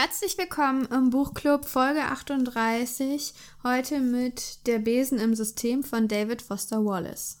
Herzlich willkommen im Buchclub Folge 38. Heute mit Der Besen im System von David Foster Wallace.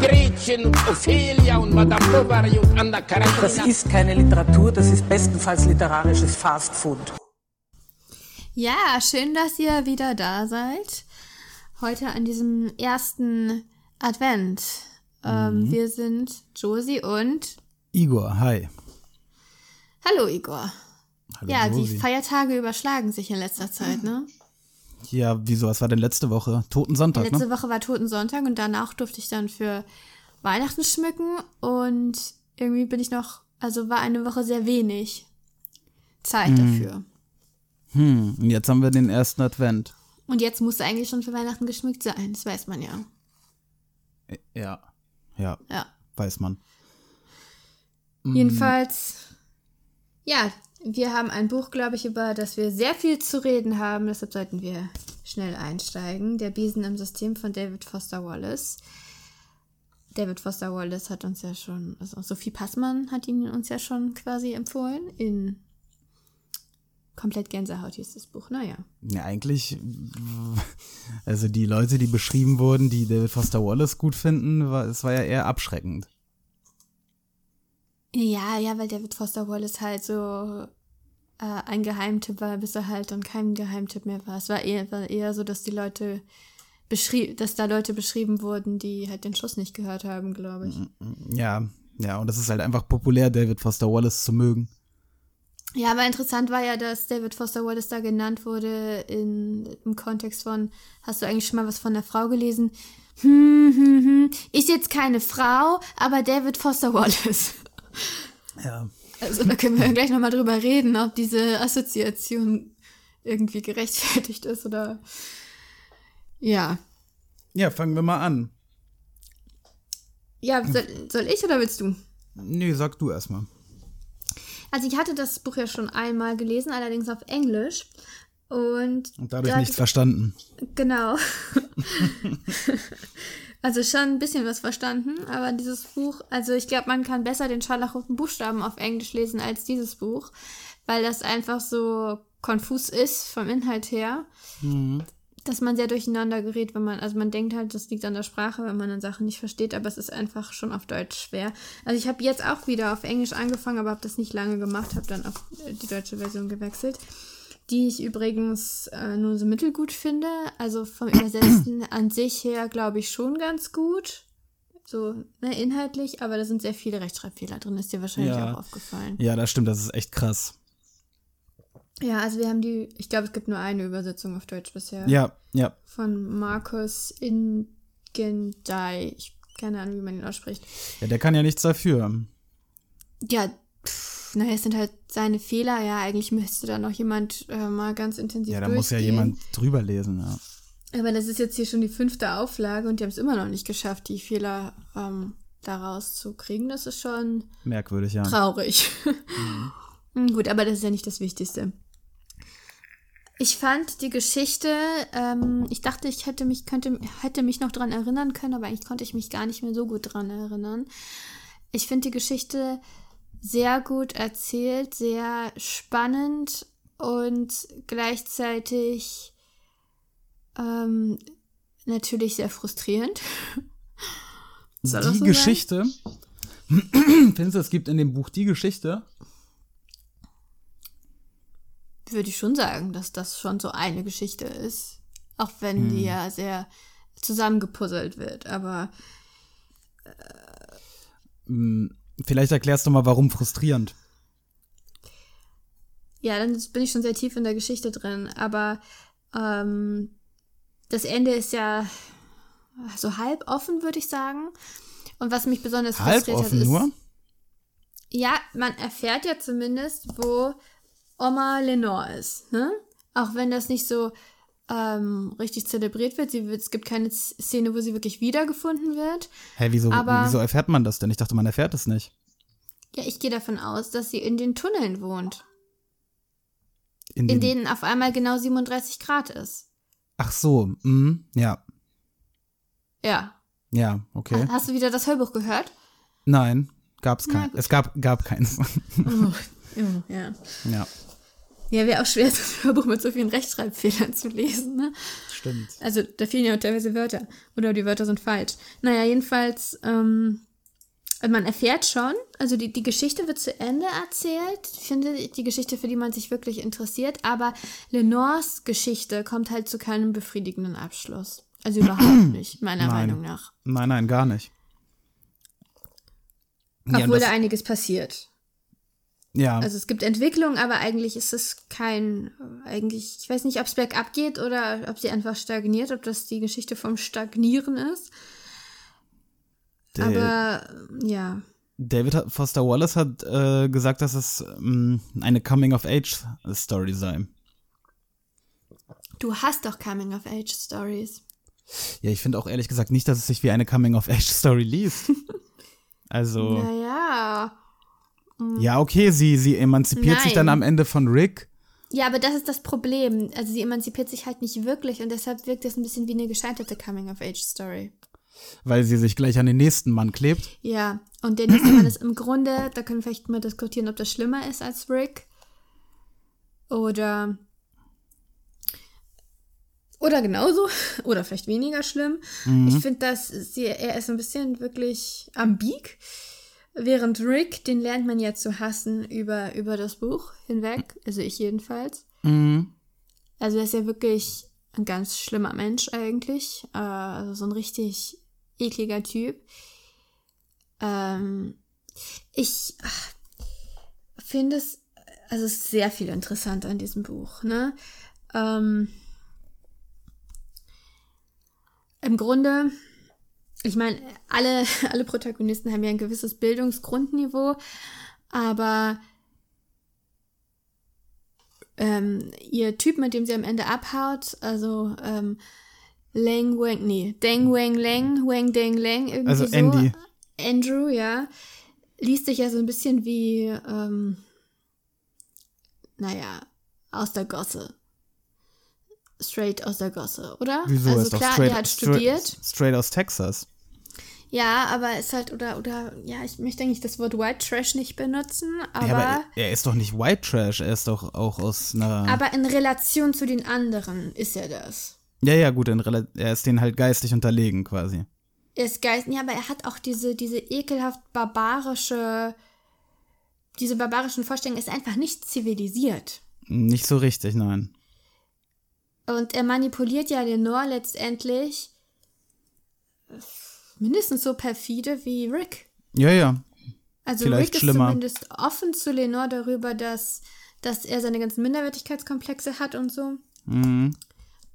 Gretchen und Ophelia und Madame Bovary und Anna Karenina. Das ist keine Literatur, das ist bestenfalls literarisches Fastfood. Ja, schön, dass ihr wieder da seid. Heute an diesem ersten Advent. Ähm, wir sind Josie und Igor, hi. Hallo Igor. Hallo ja, die Josi. Feiertage überschlagen sich in letzter Zeit, ne? Ja, wieso? Was war denn letzte Woche? Toten Sonntag, Letzte ne? Woche war Totensonntag und danach durfte ich dann für Weihnachten schmücken und irgendwie bin ich noch, also war eine Woche sehr wenig Zeit dafür. Hm, und jetzt haben wir den ersten Advent. Und jetzt musste eigentlich schon für Weihnachten geschmückt sein, das weiß man ja. Ja. Ja, Ja. weiß man. Jedenfalls, ja, wir haben ein Buch, glaube ich, über das wir sehr viel zu reden haben. Deshalb sollten wir schnell einsteigen. Der Besen im System von David Foster Wallace. David Foster Wallace hat uns ja schon, also Sophie Passmann hat ihn uns ja schon quasi empfohlen. In Komplett Gänsehaut hieß das Buch, naja. Ja, eigentlich, also die Leute, die beschrieben wurden, die David Foster Wallace gut finden, war, es war ja eher abschreckend. Ja, ja, weil David Foster Wallace halt so äh, ein Geheimtipp war, bis er halt dann kein Geheimtipp mehr war. Es war eher, war eher so, dass die Leute beschrieben, dass da Leute beschrieben wurden, die halt den Schuss nicht gehört haben, glaube ich. Ja, ja, und es ist halt einfach populär, David Foster Wallace zu mögen. Ja, aber interessant war ja, dass David Foster Wallace da genannt wurde in, im Kontext von, hast du eigentlich schon mal was von der Frau gelesen? Hm, hm, hm. Ist jetzt keine Frau, aber David Foster Wallace. Ja. Also da können wir gleich nochmal drüber reden, ob diese Assoziation irgendwie gerechtfertigt ist oder ja. Ja, fangen wir mal an. Ja, soll, soll ich oder willst du? Nee, sag du erstmal. Also ich hatte das Buch ja schon einmal gelesen, allerdings auf Englisch. Und, Und dadurch da- nichts verstanden. Genau. also schon ein bisschen was verstanden, aber dieses Buch, also ich glaube, man kann besser den scharlachroten Buchstaben auf Englisch lesen als dieses Buch, weil das einfach so konfus ist vom Inhalt her, dass man sehr durcheinander gerät, wenn man, also man denkt halt, das liegt an der Sprache, wenn man dann Sachen nicht versteht, aber es ist einfach schon auf Deutsch schwer. Also ich habe jetzt auch wieder auf Englisch angefangen, aber habe das nicht lange gemacht, habe dann auf äh, die deutsche Version gewechselt die ich übrigens äh, nur so mittelgut finde. Also vom Übersetzen an sich her glaube ich schon ganz gut. So ne, inhaltlich, aber da sind sehr viele Rechtschreibfehler drin, ist dir wahrscheinlich Ja. auch aufgefallen. Ja, das stimmt, das ist echt krass. Ja, also wir haben die, ich glaube, es gibt nur eine Übersetzung auf Deutsch bisher. Ja, ja. Von Markus Ingendai. Ich keine Ahnung, wie man ihn ausspricht. Ja, der kann ja nichts dafür. Ja, pff, naja, es sind halt seine Fehler. Ja, eigentlich müsste da noch jemand äh, mal ganz intensiv Ja, da muss ja jemand drüber lesen, ja. Aber das ist jetzt hier schon die fünfte Auflage und die haben es immer noch nicht geschafft, die Fehler ähm, daraus zu kriegen. Das ist schon Merkwürdig, ja. traurig. Hm, Gut, aber das ist ja nicht das Wichtigste. Ich fand die Geschichte, ähm, ich dachte, ich hätte mich, könnte, hätte mich noch dran erinnern können, aber eigentlich konnte ich mich gar nicht mehr so gut dran erinnern. Ich finde die Geschichte sehr gut erzählt, sehr spannend und gleichzeitig ähm, natürlich sehr frustrierend. Soll die so? Geschichte. Findest du, es gibt in dem Buch die Geschichte? würde ich schon sagen, dass das schon so eine Geschichte ist. Auch wenn die ja sehr zusammengepuzzelt wird. Aber Vielleicht erklärst du mal, warum frustrierend. ja, dann bin ich schon sehr tief in der Geschichte drin. Aber ähm, das Ende ist ja so halb offen, würde ich sagen. Und was mich besonders Halb frustriert hat, offen ist. nur? Ja, man erfährt ja zumindest, wo Oma Lenore ist. Ne? Auch wenn das nicht so ähm, richtig zelebriert wird. Sie wird. Es gibt keine Szene, wo sie wirklich wiedergefunden wird. Hä, wieso, Aber- wieso erfährt man das denn? Ich dachte, man erfährt es nicht. Ja, ich gehe davon aus, dass sie in den Tunneln wohnt, In, in den, denen auf einmal genau 37 Grad ist. Ach so, mhm, ja. Ja. Ja, okay. Hast du wieder das Hörbuch gehört? Nein, gab's kein. Es gab, gab keins. ja. ja, Ja, wäre auch schwer, das Hörbuch mit so vielen Rechtschreibfehlern zu lesen, ne? stimmt. Also, da fehlen ja auch teilweise Wörter. Oder die Wörter sind falsch. Naja, jedenfalls, ähm, man erfährt schon, also die, die Geschichte wird zu Ende erzählt. Ich finde, die Geschichte, für die man sich wirklich interessiert. Aber Lenores Geschichte kommt halt zu keinem befriedigenden Abschluss. Also überhaupt nicht, meiner Nein. Meinung nach. Nein, nein, gar nicht. Ja, Obwohl das- da einiges passiert. Ja, Also es gibt Entwicklung, aber eigentlich ist es kein, eigentlich, ich weiß nicht, ob es bergab geht oder ob sie einfach stagniert, ob das die Geschichte vom Stagnieren ist. der, aber ja, David Foster Wallace hat äh, gesagt, dass es ähm, eine Coming-of-Age-Story sei. du hast doch Coming-of-Age-Stories. Ja, ich finde auch ehrlich gesagt nicht, dass es sich wie eine Coming-of-Age-Story liest. Also, Naja. Ja, okay, sie, sie emanzipiert sich dann Nein. am Ende von Rick. Ja, aber das ist das Problem. Also sie emanzipiert sich halt nicht wirklich und deshalb wirkt es ein bisschen wie eine gescheiterte Coming-of-Age-Story. Weil sie sich gleich an den nächsten Mann klebt. Ja, und der nächste Mann ist im Grunde, da können wir vielleicht mal diskutieren, ob das schlimmer ist als Rick. Oder. Oder genauso. Oder vielleicht weniger schlimm. Ich finde, dass sie, er ist ein bisschen wirklich ambig. Während Rick, den lernt man ja zu hassen über, über das Buch hinweg. Also ich jedenfalls. Mhm. Also er ist ja wirklich ein ganz schlimmer Mensch eigentlich. Äh, also so ein richtig ekliger Typ. Ähm, ich finde es, also es ist sehr viel interessant an diesem Buch, ne? Ähm, Im Grunde, ich meine, alle, alle Protagonisten haben ja ein gewisses Bildungsgrundniveau, aber ähm, ihr Typ, mit dem sie am Ende abhaut, also ähm, Lang Wang, nee, Deng Wang Lang, Wang Deng Lang, irgendwie Also so. Andy. Andrew, ja, liest sich ja so ein bisschen wie, ähm, naja, aus der Gosse. Straight aus der Gosse, oder? Wieso also klar, er hat studiert. straight aus Texas. Ja, aber ist halt, oder, oder, ja, ich möchte eigentlich das Wort White Trash nicht benutzen, aber, ja, aber er, ist doch nicht White Trash, er ist doch auch aus einer. aber in Relation zu den anderen ist er das. ja, ja, gut, in er ist denen halt geistig unterlegen quasi. Er ist Geist, ja, aber er hat auch diese, diese ekelhaft barbarische, diese barbarischen Vorstellungen, ist einfach nicht zivilisiert. Nicht so richtig, nein. Und er manipuliert ja Lenore letztendlich mindestens so perfide wie Rick. Ja, ja. Also Vielleicht Rick ist schlimmer. zumindest offen zu Lenore darüber, dass, dass er seine ganzen Minderwertigkeitskomplexe hat und so. Mhm.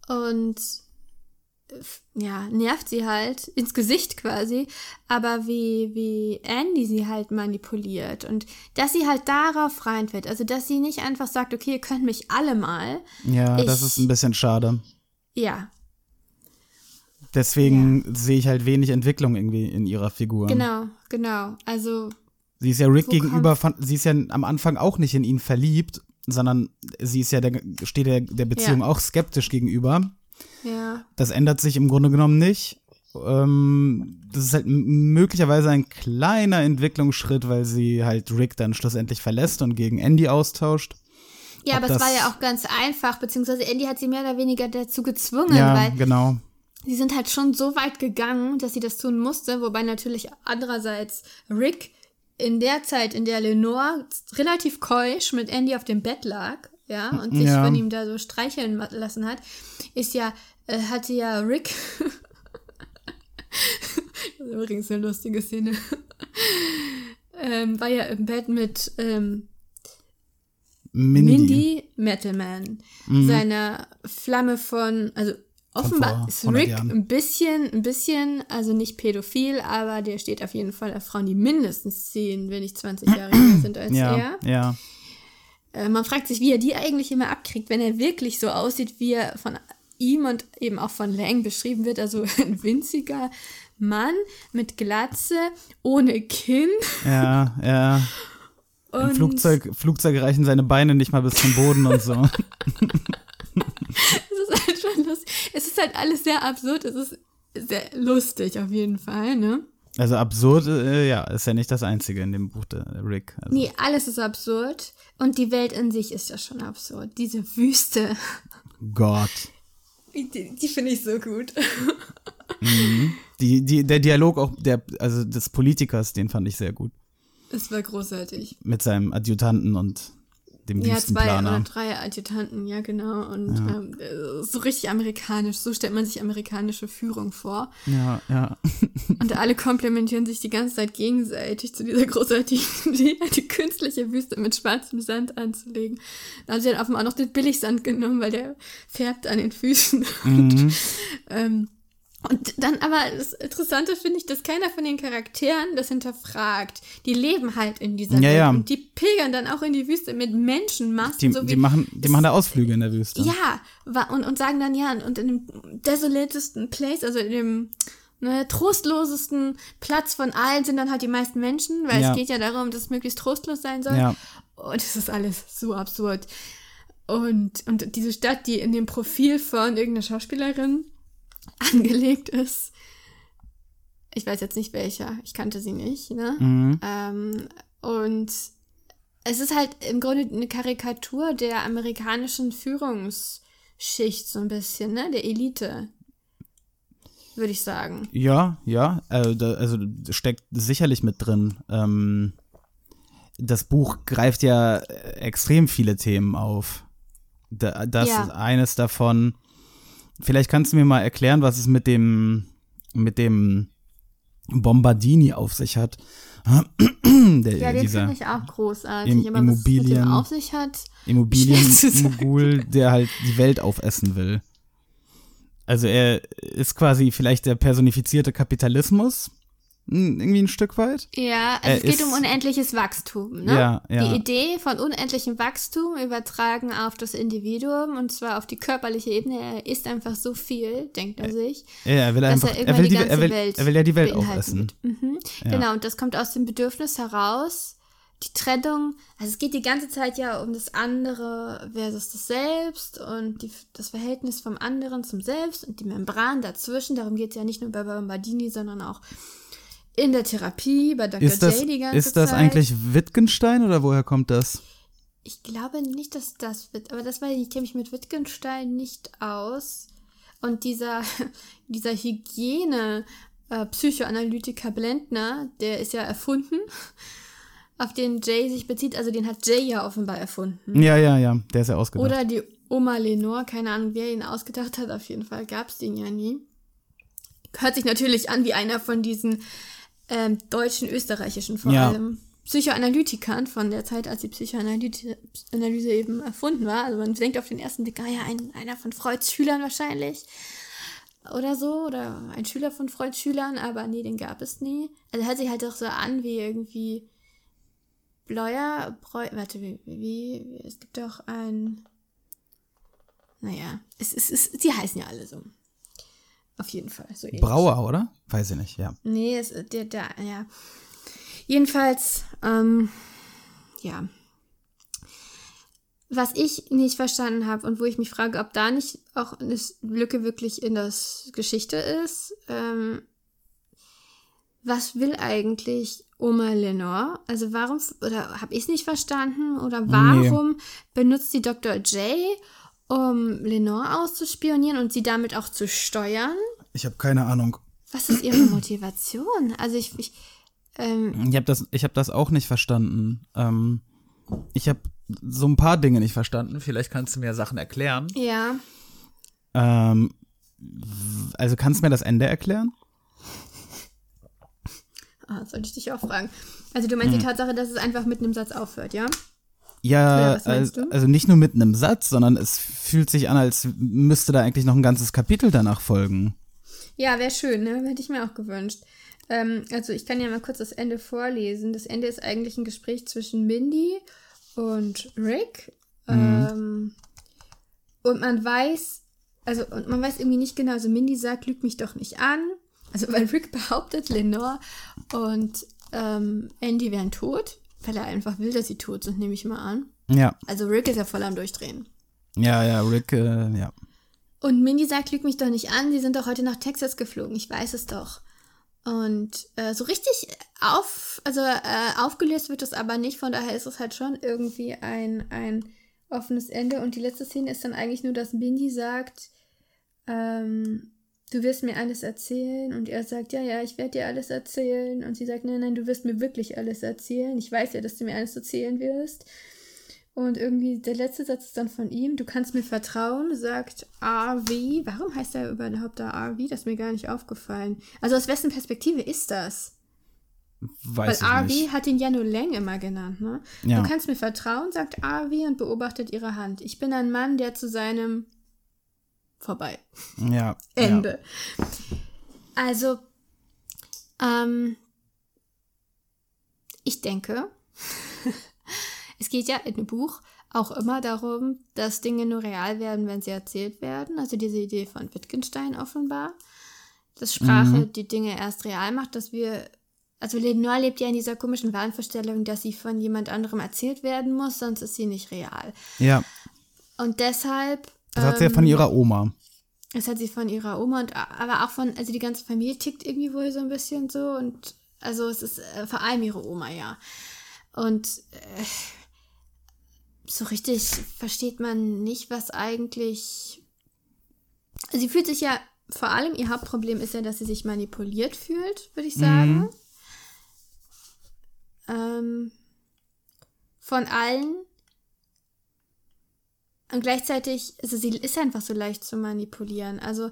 Und ja, nervt sie halt ins Gesicht quasi, aber wie, wie Andy sie halt manipuliert und dass sie halt darauf reinfällt, also dass sie nicht einfach sagt, okay, ihr könnt mich alle mal, Ja, das Ich- ist ein bisschen schade. ja, Deswegen sehe ich halt wenig Entwicklung irgendwie in ihrer Figur. genau, genau, also Sie ist ja Rick gegenüber, von, sie ist ja am Anfang auch nicht in ihn verliebt, sondern sie ist ja der, steht der, der Beziehung Ja. auch skeptisch gegenüber. ja, Das ändert sich im Grunde genommen nicht. Ähm, das ist halt möglicherweise ein kleiner Entwicklungsschritt, weil sie halt Rick dann schlussendlich verlässt und gegen Andy austauscht. ja, Ob aber es war ja auch ganz einfach, beziehungsweise Andy hat sie mehr oder weniger dazu gezwungen, Ja, weil genau. Sie sind halt schon so weit gegangen, dass sie das tun musste, wobei natürlich andererseits Rick in der Zeit, in der Lenore relativ keusch mit Andy auf dem Bett lag, ja, und sich Ja. von ihm da so streicheln lassen hat, ist ja, äh, hatte ja Rick, das ist übrigens eine lustige Szene, ähm, war ja im Bett mit ähm, Mindy. Mindy Metalman, seiner Flamme von, also offenbar ist 100 Rick Jahren. ein bisschen, ein bisschen, also nicht pädophil, aber der steht auf jeden Fall auf Frauen, die mindestens 10, wenn nicht 20 Jahre jünger sind als Ja, er. ja. äh, man fragt sich, wie er die eigentlich immer abkriegt, wenn er wirklich so aussieht, wie er von ihm und eben auch von Lang beschrieben wird. Also ein winziger Mann mit Glatze, ohne Kinn. Ja, ja. Im Und Flugzeug, Flugzeug reichen seine Beine nicht mal bis zum Boden und so. es ist halt alles sehr absurd. Es ist sehr lustig auf jeden Fall, ne? Also absurd, äh, ja, ist ja nicht das Einzige in dem Buch der Rick. Also, Nee, alles ist absurd. Und die Welt in sich ist ja schon absurd. Diese Wüste, Gott. die, die finde ich so gut. Die, die, der Dialog auch der, also des Politikers, den fand ich sehr gut. Es war großartig. Mit seinem Adjutanten und dem Ja, zwei oder Wüstenplaner. drei Adjutanten, ja genau. Und ähm, äh, so richtig amerikanisch, so stellt man sich amerikanische Führung vor. Ja, ja. Und alle komplementieren sich die ganze Zeit gegenseitig zu dieser großartigen Idee, die künstliche Wüste mit schwarzem Sand anzulegen. Da haben sie dann offenbar auch noch den Billigsand genommen, weil der färbt an den Füßen. Und, ähm, und dann aber das Interessante finde ich, dass keiner von den Charakteren das hinterfragt. Die leben halt in dieser Ja, Welt ja. und die pilgern dann auch in die Wüste mit Menschenmassen. Die, so wie die, machen, die machen da Ausflüge in der Wüste. ja, und, und sagen dann, ja, und in dem desolatesten Place, also in dem ne, trostlosesten Platz von allen sind dann halt die meisten Menschen, weil Ja. es geht ja darum, dass es möglichst trostlos sein soll. Ja. Und es ist alles so absurd. Und, und diese Stadt, die in dem Profil von irgendeiner Schauspielerin angelegt ist, ich weiß jetzt nicht welcher, ich kannte sie nicht, ne? Mhm. Ähm, und es ist halt im Grunde eine Karikatur der amerikanischen Führungsschicht, so ein bisschen, ne? Der Elite. Würde ich sagen. Ja, ja, äh, da, also steckt sicherlich mit drin. Ähm, das Buch greift ja äh, extrem viele Themen auf. Da, das Ja. ist eines davon. Vielleicht kannst du mir mal erklären, was es mit dem mit dem Bombardini auf sich hat. Der, Ja, den dieser finde ich auch großartig. Im- aber was es mit Immobilien- dem auf sich hat, Immobilienmogul, der halt die Welt aufessen will. Also er ist quasi vielleicht der personifizierte Kapitalismus, irgendwie ein Stück weit. Ja, also Er es geht ist- um unendliches Wachstum. Ne? Ja, ja. Die Idee von unendlichem Wachstum übertragen auf das Individuum und zwar auf die körperliche Ebene. Er isst einfach so viel, denkt er sich. Ja, er will dass einfach, er er will, die die, ganze er, will, Welt er will ja die Welt aufessen. Mhm. Ja. Genau, und das kommt aus dem Bedürfnis heraus, die Trennung, also es geht die ganze Zeit ja um das andere versus das Selbst und die, das Verhältnis vom anderen zum Selbst und die Membran dazwischen. Darum geht es ja nicht nur bei Bombardini, sondern auch in der Therapie, bei Dr. Ist das, J die ganze ist das Zeit. eigentlich Wittgenstein oder woher kommt das? Ich glaube nicht, dass das wird, aber das weiß ich ich kenne mich mit Wittgenstein nicht aus. Und dieser, dieser Hygiene, äh, Psychoanalytiker Blendner, der ist ja erfunden, auf den Jay sich bezieht, also den hat Jay ja offenbar erfunden. Ja, ja, ja, der ist ja ausgedacht. Oder die Oma Lenore, keine Ahnung, wer ihn ausgedacht hat, auf jeden Fall gab es den ja nie. Hört sich natürlich an wie einer von diesen ähm, deutschen, österreichischen vor Ja. allem Psychoanalytikern von der Zeit, als die Psychoanalyse Analyse eben erfunden war. Also man denkt auf den ersten Blick, ah ja, ein, einer von Freuds Schülern wahrscheinlich. Oder so, oder ein Schüler von Freuds Schülern, aber nee, den gab es nie. Also hört sich halt doch so an wie irgendwie Bleuer, Breu, warte, wie, wie, wie, es gibt doch ein, naja, es, es, es, die heißen ja alle so. Auf jeden Fall, so. Brauer, oder? Weiß ich nicht, ja. Nee, es, der, der, ja. Jedenfalls, ähm, ja. Was ich nicht verstanden habe und wo ich mich frage, ob da nicht auch eine Lücke wirklich in das Geschichte ist, ähm, was will eigentlich Oma Lenore? Also warum, oder habe ich es nicht verstanden? Oder warum benutzt die Dr. J, um Lenore auszuspionieren und sie damit auch zu steuern? Ich habe keine Ahnung. Was ist ihre Motivation? Also ich, ich ähm, Ich habe das, ich hab das auch nicht verstanden. Ähm, ich habe so ein paar Dinge nicht verstanden. Vielleicht kannst du mir Sachen erklären. ja, Ähm, also kannst du mir das Ende erklären? ah, sollte ich dich auch fragen. Also du meinst die Tatsache, dass es einfach mit einem Satz aufhört, ja? Ja, meinst also, du? also nicht nur mit einem Satz, sondern es fühlt sich an, als müsste da eigentlich noch ein ganzes Kapitel danach folgen. Ja, wäre schön, ne? Hätte ich mir auch gewünscht. Ähm, also ich kann ja mal kurz das Ende vorlesen. Das Ende ist eigentlich ein Gespräch zwischen Mindy und Rick. Ähm, und man weiß, also und man weiß irgendwie nicht genau, also Mindy sagt, lüg mich doch nicht an. Also weil Rick behauptet, Lenore und ähm, Andy wären tot, weil er einfach will, dass sie tot sind, nehme ich mal an. Ja, Also Rick ist ja voll am Durchdrehen. ja, ja, Rick, äh, ja. Und Mindy sagt, lüg mich doch nicht an, sie sind doch heute nach Texas geflogen, ich weiß es doch. Und äh, so richtig auf, also äh, aufgelöst wird es aber nicht, von daher ist es halt schon irgendwie ein, ein offenes Ende. Und die letzte Szene ist dann eigentlich nur, dass Mindy sagt, ähm, du wirst mir alles erzählen. Und er sagt, ja, ja, ich werde dir alles erzählen. Und sie sagt, nein, nein, du wirst mir wirklich alles erzählen. Ich weiß ja, dass du mir alles erzählen wirst. Und irgendwie der letzte Satz ist dann von ihm, du kannst mir vertrauen, sagt RV. Warum heißt er überhaupt da RV? Das ist mir gar nicht aufgefallen. Also aus wessen Perspektive ist das? Weiß Weil RV nicht. hat ihn ja nur Lang immer genannt, ne? Ja. Du kannst mir vertrauen, sagt RV und beobachtet ihre Hand. Ich bin ein Mann, der zu seinem vorbei. Ja. Ende. Also, ähm, ich denke, es geht ja in dem Buch auch immer darum, dass Dinge nur real werden, wenn sie erzählt werden. Also diese Idee von Wittgenstein offenbar. Dass Sprache die Dinge erst real macht, dass wir. Also Lenore lebt ja in dieser komischen Wahnvorstellung, dass sie von jemand anderem erzählt werden muss, sonst ist sie nicht real. Ja. ja. Und deshalb. Das hat sie ja von ähm, ihrer Oma. das hat sie von ihrer Oma und aber auch von, also die ganze Familie tickt irgendwie wohl so ein bisschen so und also es ist äh, vor allem ihre Oma, ja. Und äh, so richtig versteht man nicht, was eigentlich. Sie fühlt sich ja, vor allem ihr Hauptproblem ist ja, dass sie sich manipuliert fühlt, würde ich sagen. Ähm, von allen. Und gleichzeitig, also sie ist einfach so leicht zu manipulieren. Also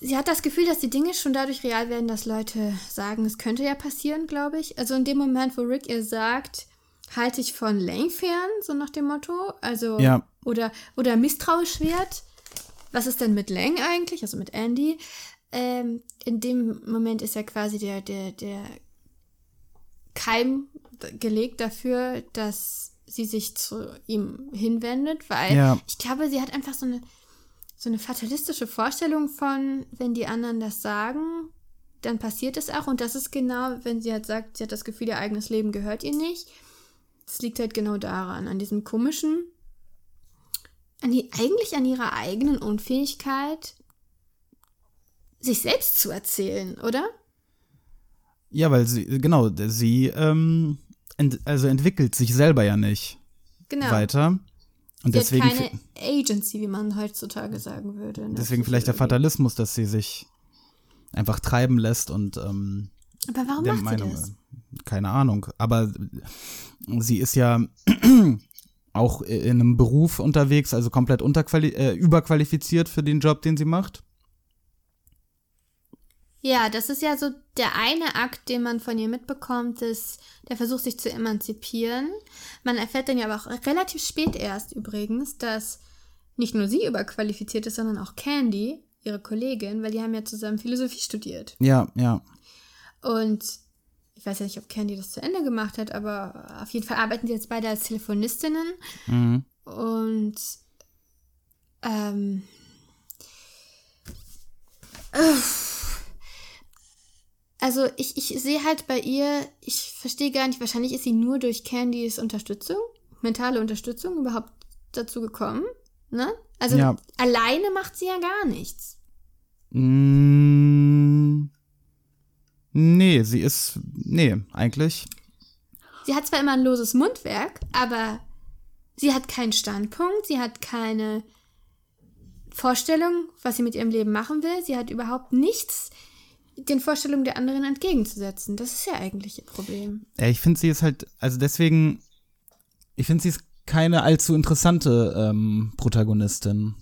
sie hat das Gefühl, dass die Dinge schon dadurch real werden, dass Leute sagen, es könnte ja passieren, glaube ich. Also in dem Moment, wo Rick ihr sagt, halte ich von Lang fern, so nach dem Motto. Also Ja. oder oder misstrauisch wird. Was ist denn mit Lang eigentlich? Also mit Andy. Ähm, in dem Moment ist ja quasi der der der Keim gelegt dafür, dass sie sich zu ihm hinwendet, weil Ja. ich glaube, sie hat einfach so eine, so eine fatalistische Vorstellung von, wenn die anderen das sagen, dann passiert es auch. Und das ist genau, wenn sie halt sagt, sie hat das Gefühl, ihr eigenes Leben gehört ihr nicht. Das liegt halt genau daran, an diesem komischen, an die, eigentlich an ihrer eigenen Unfähigkeit, sich selbst zu erzählen, oder? Ja, weil sie, genau, sie, ähm, ent, also entwickelt sich selber ja nicht Genau. weiter. Und Sie deswegen, hat keine Agency, wie man heutzutage sagen würde. ne? deswegen vielleicht der. Fatalismus, dass sie sich einfach treiben lässt und ähm, Aber warum der macht Meinung, sie das? keine Ahnung. Aber sie ist ja auch in einem Beruf unterwegs, also komplett äh, überqualifiziert für den Job, den sie macht. Ja, das ist ja so der eine Akt, den man von ihr mitbekommt, ist der Versuch, sich zu emanzipieren. Man erfährt dann ja aber auch relativ spät erst übrigens, dass nicht nur sie überqualifiziert ist, sondern auch Candy, ihre Kollegin, weil die haben ja zusammen Philosophie studiert. Ja, ja. Und ich weiß ja nicht, ob Candy das zu Ende gemacht hat, aber auf jeden Fall arbeiten sie jetzt beide als Telefonistinnen. Mhm. Und ähm, uff. Also ich, ich sehe halt bei ihr, ich verstehe gar nicht, wahrscheinlich ist sie nur durch Candys Unterstützung, mentale Unterstützung überhaupt dazu gekommen. Ne? Also Ja. alleine macht sie ja gar nichts. Mm, nee, sie ist. Nee, eigentlich. Sie hat zwar immer ein loses Mundwerk, aber sie hat keinen Standpunkt, sie hat keine Vorstellung, was sie mit ihrem Leben machen will. Sie hat überhaupt nichts den Vorstellungen der anderen entgegenzusetzen. Das ist ja eigentlich ihr Problem. Ja, ich finde, sie ist halt. Also deswegen. Ich finde, sie ist keine allzu interessante ähm, Protagonistin.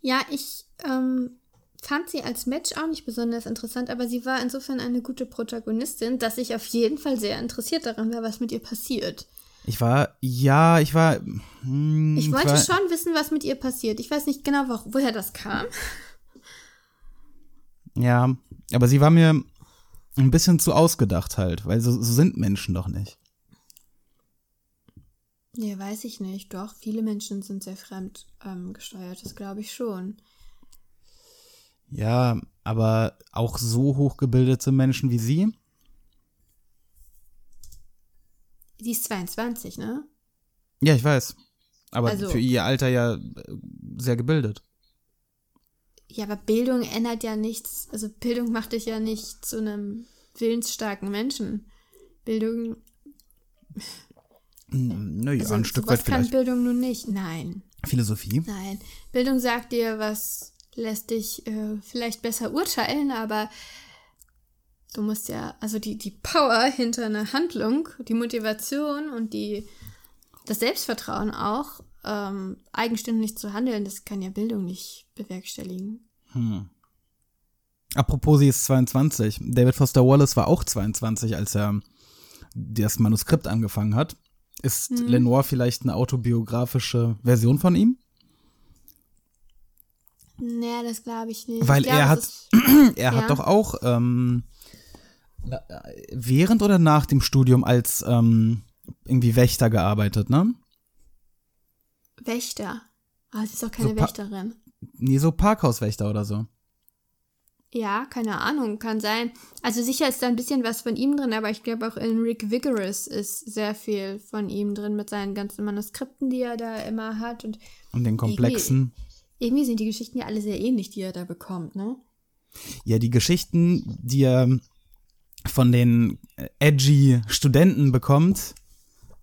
Ja, ich ähm, fand sie als Match auch nicht besonders interessant, aber sie war insofern eine gute Protagonistin, dass ich auf jeden Fall sehr interessiert daran war, was mit ihr passiert. Ich war. Ja, ich war. Hm, Ich wollte war, schon wissen, was mit ihr passiert. Ich weiß nicht genau, wo, woher das kam. Ja, aber sie war mir ein bisschen zu ausgedacht halt, weil so, so sind Menschen doch nicht. Ja, weiß ich nicht. Doch, viele Menschen sind sehr fremd ähm, gesteuert, das glaube ich schon. Ja, aber auch so hochgebildete Menschen wie sie? Die ist 22, ne? Ja, ich weiß. Aber Also- für ihr Alter ja äh, sehr gebildet. Ja, aber Bildung ändert ja nichts. Also Bildung macht dich ja nicht zu einem willensstarken Menschen. Bildung, Naja, also ein Stück weit kann vielleicht. Bildung nun nicht. Nein, Philosophie? nein. Bildung sagt dir, was lässt dich äh, vielleicht besser urteilen, aber du musst ja, also die, die Power hinter einer Handlung, die Motivation und die, das Selbstvertrauen auch, ähm, eigenständig zu handeln, das kann ja Bildung nicht bewerkstelligen. Apropos, sie ist 22. David Foster Wallace war auch 22, als er das Manuskript angefangen hat. Ist Mhm. Lenore vielleicht eine autobiografische Version von ihm? Naja, das glaube ich nicht. Weil ich er hat- ist- Er Ja. hat doch auch ähm, äh, während oder nach dem Studium als ähm, irgendwie Wächter gearbeitet, ne? Wächter. Aber sie ist doch keine So Wächterin. Nee, so Parkhauswächter oder so. Ja, keine Ahnung, kann sein. Also sicher ist da ein bisschen was von ihm drin, aber ich glaube auch in Rick Vigorous ist sehr viel von ihm drin mit seinen ganzen Manuskripten, die er da immer hat. Und Und den komplexen. irgendwie sind die Geschichten ja alle sehr ähnlich, die er da bekommt, ne? Ja, die Geschichten, die er von den äh, edgy Studenten bekommt,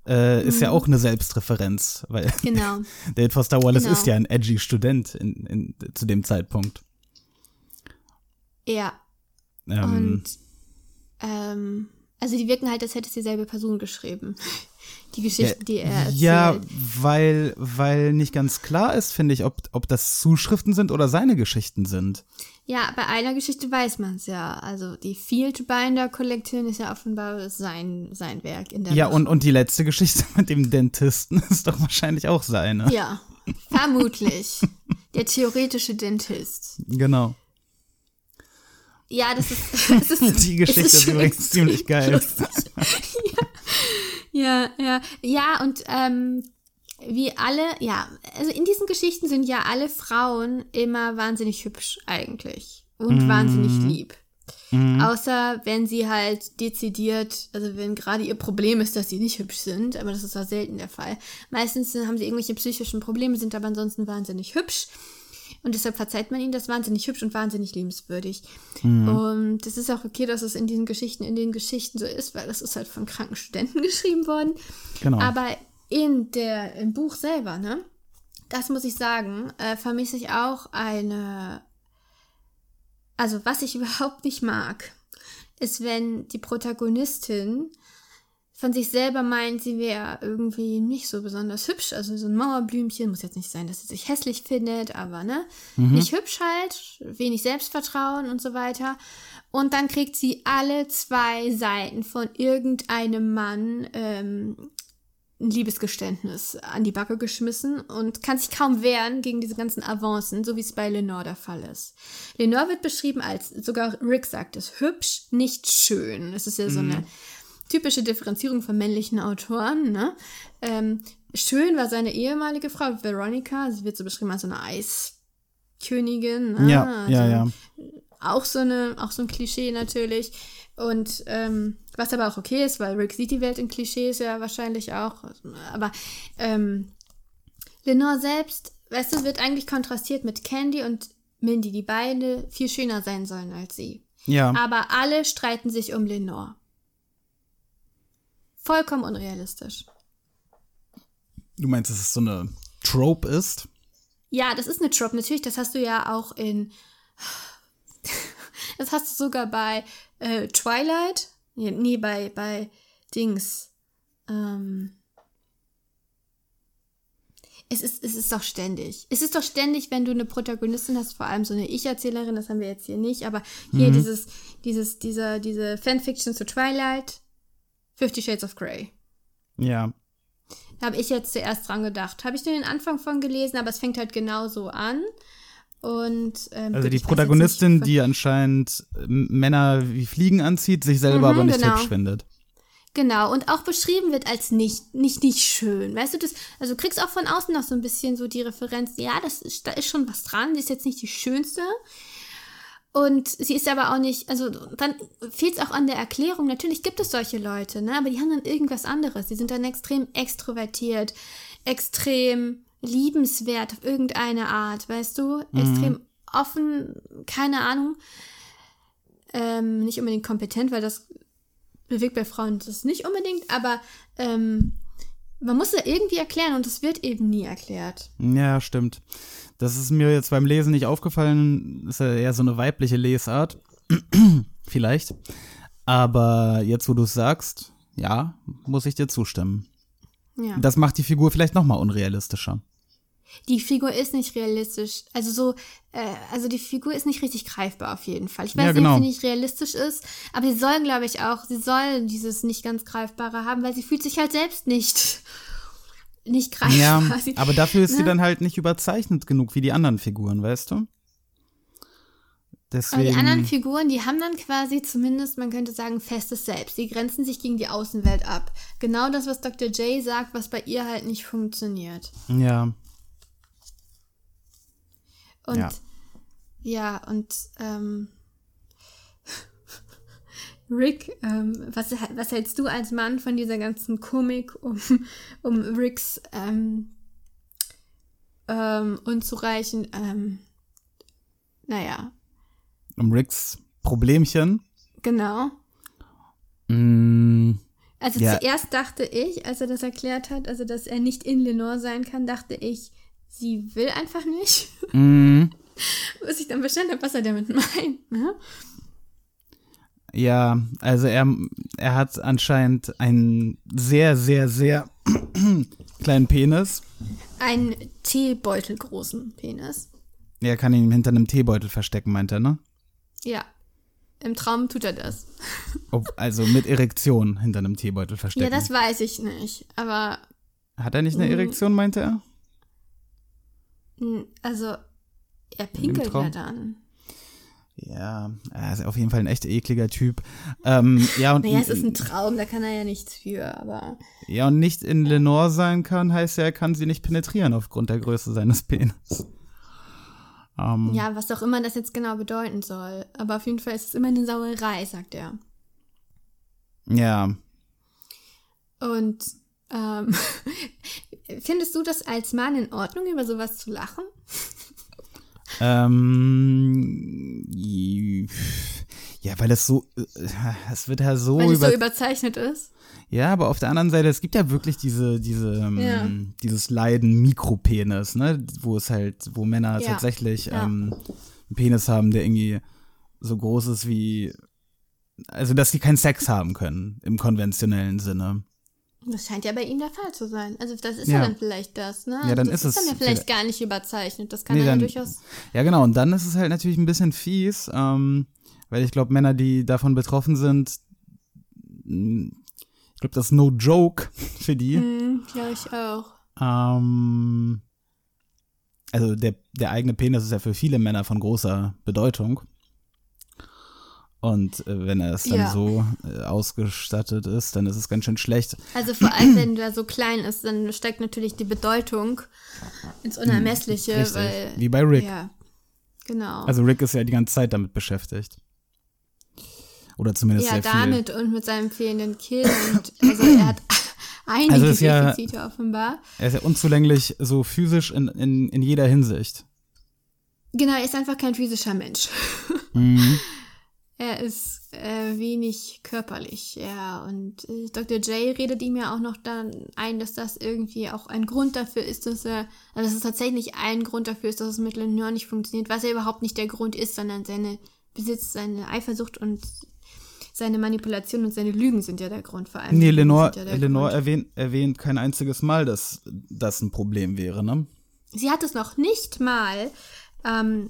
äh, ist ja auch eine Selbstreferenz, weil Mhm. Genau. David Foster Wallace Genau. ist ja ein edgy Student in, in, zu dem Zeitpunkt. Ja. Ähm, Und ähm, also die wirken halt, als hätte es dieselbe Person geschrieben. Die Geschichten, die er erzählt. ja, weil, weil nicht ganz klar ist, finde ich, ob, ob das Zuschriften sind oder seine Geschichten sind. Ja, bei einer Geschichte weiß man es ja. Also die Field Binder Kollektion ist ja offenbar sein, sein Werk in der Ja, und, und die letzte Geschichte mit dem Dentisten ist doch wahrscheinlich auch seine. Ja, vermutlich. Der theoretische Dentist. Genau. Ja, das ist. Das ist Die Geschichte es ist schon übrigens ziemlich geil. ja, ja, ja. Ja, und ähm, wie alle, ja, also in diesen Geschichten sind ja alle Frauen immer wahnsinnig hübsch eigentlich. Und wahnsinnig lieb. Außer wenn sie halt dezidiert, also wenn gerade ihr Problem ist, dass sie nicht hübsch sind, aber das ist auch selten der Fall. Meistens haben sie irgendwelche psychischen Probleme, sind aber ansonsten wahnsinnig hübsch. Und deshalb verzeiht man ihnen das wahnsinnig hübsch und wahnsinnig liebenswürdig. Und es ist auch okay, dass es in diesen Geschichten, in den Geschichten so ist, weil das ist halt von kranken Studenten geschrieben worden. Genau. Aber in der, im Buch selber, ne? Das muss ich sagen, äh, vermisse ich auch eine. Also, was ich überhaupt nicht mag, ist, wenn die Protagonistin von sich selber meint, sie wäre irgendwie nicht so besonders hübsch. Also so ein Mauerblümchen, muss jetzt nicht sein, dass sie sich hässlich findet, aber ne, nicht hübsch halt, wenig Selbstvertrauen und so weiter. Und dann kriegt sie alle zwei Seiten von irgendeinem Mann ähm, ein Liebesgeständnis an die Backe geschmissen und kann sich kaum wehren gegen diese ganzen Avancen, so wie es bei Lenore der Fall ist. Lenore wird beschrieben als, sogar Rick sagt es, hübsch, nicht schön. Das ist ja so eine typische Differenzierung von männlichen Autoren. Ne? Ähm, schön war seine ehemalige Frau Veronica, sie wird so beschrieben als so eine Eiskönigin. Ne? Ja, ja, ja. Auch so, eine, auch so ein Klischee natürlich. Und ähm, was aber auch okay ist, weil Rick sieht die Welt in Klischees ja wahrscheinlich auch. Aber ähm, Lenore selbst, weißt du, wird eigentlich kontrastiert mit Candy und Mindy, die beide viel schöner sein sollen als sie. Ja. Aber alle streiten sich um Lenore. Vollkommen unrealistisch. Du meinst, dass es so eine Trope ist? Ja, das ist eine Trope. Natürlich, das hast du ja auch in. Das hast du sogar bei äh, Twilight. Nee, nee, bei, bei Dings. Ähm. Es ist, es ist doch ständig. Es ist doch ständig, wenn du eine Protagonistin hast, vor allem so eine Ich-Erzählerin, das haben wir jetzt hier nicht, aber hier dieses, dieses, dieser, diese Fanfiction zu Twilight, Fifty Shades of Grey. Ja. Da habe ich jetzt zuerst dran gedacht. Habe ich nur den Anfang von gelesen, aber es fängt halt genauso an. Und ähm, Also die Protagonistin, nicht, die anscheinend äh, Männer wie Fliegen anzieht, sich selber Mhm, aber nicht genau. hübsch findet. Genau, und auch beschrieben wird als nicht, nicht, nicht schön. Weißt du, das, also du kriegst auch von außen noch so ein bisschen so die Referenz, ja, das ist, da ist schon was dran, sie ist jetzt nicht die schönste. Und sie ist aber auch nicht, also dann fehlt es auch an der Erklärung. Natürlich gibt es solche Leute, ne? aber die haben dann irgendwas anderes. Die sind dann extrem extrovertiert, extrem liebenswert auf irgendeine Art, weißt du? Extrem offen, keine Ahnung. Ähm, nicht unbedingt kompetent, weil das bewegt bei Frauen das nicht unbedingt, aber ähm, man muss es irgendwie erklären und es wird eben nie erklärt. Ja, stimmt. Das ist mir jetzt beim Lesen nicht aufgefallen. Ist ja eher so eine weibliche Lesart. Vielleicht. Aber jetzt, wo du es sagst, ja, muss ich dir zustimmen. Ja. Das macht die Figur vielleicht noch mal unrealistischer. Die Figur ist nicht realistisch. Also so, äh, also die Figur ist nicht richtig greifbar auf jeden Fall. Ich weiß Ja, nicht, genau. ob sie nicht realistisch ist, aber sie soll, glaube ich, auch, sie soll dieses nicht ganz Greifbare haben, weil sie fühlt sich halt selbst nicht, nicht greifbar. Ja, Sie- aber dafür ist sie ne? dann halt nicht überzeichnet genug wie die anderen Figuren, weißt du? Deswegen. Aber die anderen Figuren, die haben dann quasi zumindest, man könnte sagen, festes Selbst. Die grenzen sich gegen die Außenwelt ab. Genau das, was Dr. J sagt, was bei ihr halt nicht funktioniert. ja. Und Ja. ja, und ähm, Rick, ähm, was, was hältst du als Mann von dieser ganzen Komik um, um Ricks ähm, ähm, unzureichend, ähm, naja, Um Ricks Problemchen. genau. Mm, Also Ja. zuerst dachte ich, als er das erklärt hat, also dass er nicht in Lenore sein kann, dachte ich, sie will einfach nicht. mm, Bis ich dann verstanden habe, was er damit meint. Ne? Ja, also er, er hat anscheinend einen sehr, sehr, sehr kleinen Penis. Einen Teebeutel großen Penis. Er kann ihn hinter einem Teebeutel verstecken, meint er, ne? Ja. Im Traum tut er das. Ob, also mit Erektion hinter einem Teebeutel verstecken. Ja, das weiß ich nicht. Aber, hat er nicht eine Mhm. Erektion, meinte er? also, er pinkelt ja dann. Ja, er ist auf jeden Fall ein echt ekliger Typ. Ähm, ja, und, Naja, es ist ein Traum, da kann er ja nichts für, aber. ja, und nicht in Lenore sein kann, heißt ja, er kann sie nicht penetrieren aufgrund der Größe seines Penis. Ähm, Ja, was auch immer das jetzt genau bedeuten soll. Aber auf jeden Fall ist es immer eine Sauerei, sagt er. ja. Und ähm, findest du das als Mann in Ordnung, über sowas zu lachen? Ähm, ja, weil es so, äh, es wird ja so Weil über, so überzeichnet ist? ja, aber auf der anderen Seite, es gibt ja wirklich diese, diese, ähm, Ja. dieses Leiden Mikropenis, ne, wo es halt, wo Männer Ja. tatsächlich Ja. ähm, einen Penis haben, der irgendwie so groß ist wie, also dass die keinen Sex haben können im konventionellen Sinne. Das scheint ja bei ihm der Fall zu sein. Also das ist ja, Ja. dann vielleicht das, ne? Ja, dann das ist es dann ja vielleicht vielleicht- gar nicht überzeichnet. Das kann Nee, er ja dann- durchaus. Ja, genau. Und dann ist es halt natürlich ein bisschen fies, ähm, weil ich glaube, Männer, die davon betroffen sind, mh, ich glaube, das ist no joke für die. Hm, glaube ich auch. Ähm, also der, der eigene Penis ist ja für viele Männer von großer Bedeutung. Und äh, wenn er es dann Ja. so äh, ausgestattet ist, dann ist es ganz schön schlecht. Also vor allem, wenn der so klein ist, dann steigt natürlich die Bedeutung ins Unermessliche, Richtig. weil. Wie bei Rick. Ja, genau. Also Rick ist ja die ganze Zeit damit beschäftigt. Oder zumindest ja, sehr viel. damit und mit seinem fehlenden Kill. Und also er hat einige Also ist ja- Defizite offenbar. Er ist ja unzulänglich so physisch in, in, in jeder Hinsicht. Genau, er ist einfach kein physischer Mensch. Mhm. Er ist äh, wenig körperlich, ja. Und äh, Dr. J redet ihm ja auch noch dann ein, dass das irgendwie auch ein Grund dafür ist, dass er, also dass es tatsächlich ein Grund dafür ist, dass es mit Lenore nicht funktioniert, was ja überhaupt nicht der Grund ist, sondern seine Besitz, seine Eifersucht und seine Manipulation und seine Lügen sind ja der Grund vor allem. Nee, Lenore, ja Lenore erwähnt, erwähnt kein einziges Mal, dass das ein Problem wäre, ne? Sie hat es noch nicht mal ähm,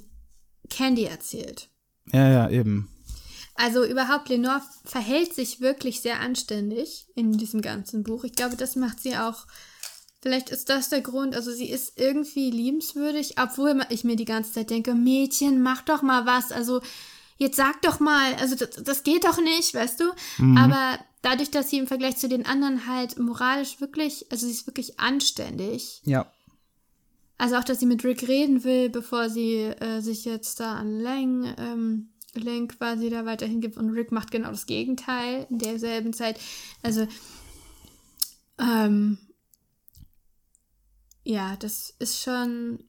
Candy erzählt. Ja, ja, eben. Also überhaupt, Lenore verhält sich wirklich sehr anständig in diesem ganzen Buch. Ich glaube, das macht sie auch. Vielleicht ist das der Grund. Also sie ist irgendwie liebenswürdig, obwohl ich mir die ganze Zeit denke, Mädchen, mach doch mal was. Also jetzt sag doch mal, also das, das geht doch nicht, weißt du? Aber dadurch, dass sie im Vergleich zu den anderen halt moralisch wirklich, also sie ist wirklich anständig. Ja. Also auch, dass sie mit Rick reden will, bevor sie äh, sich jetzt da an Lang, ähm, Lang quasi da weiterhin gibt. Und Rick macht genau das Gegenteil in derselben Zeit. Also, ähm, ja, das ist schon.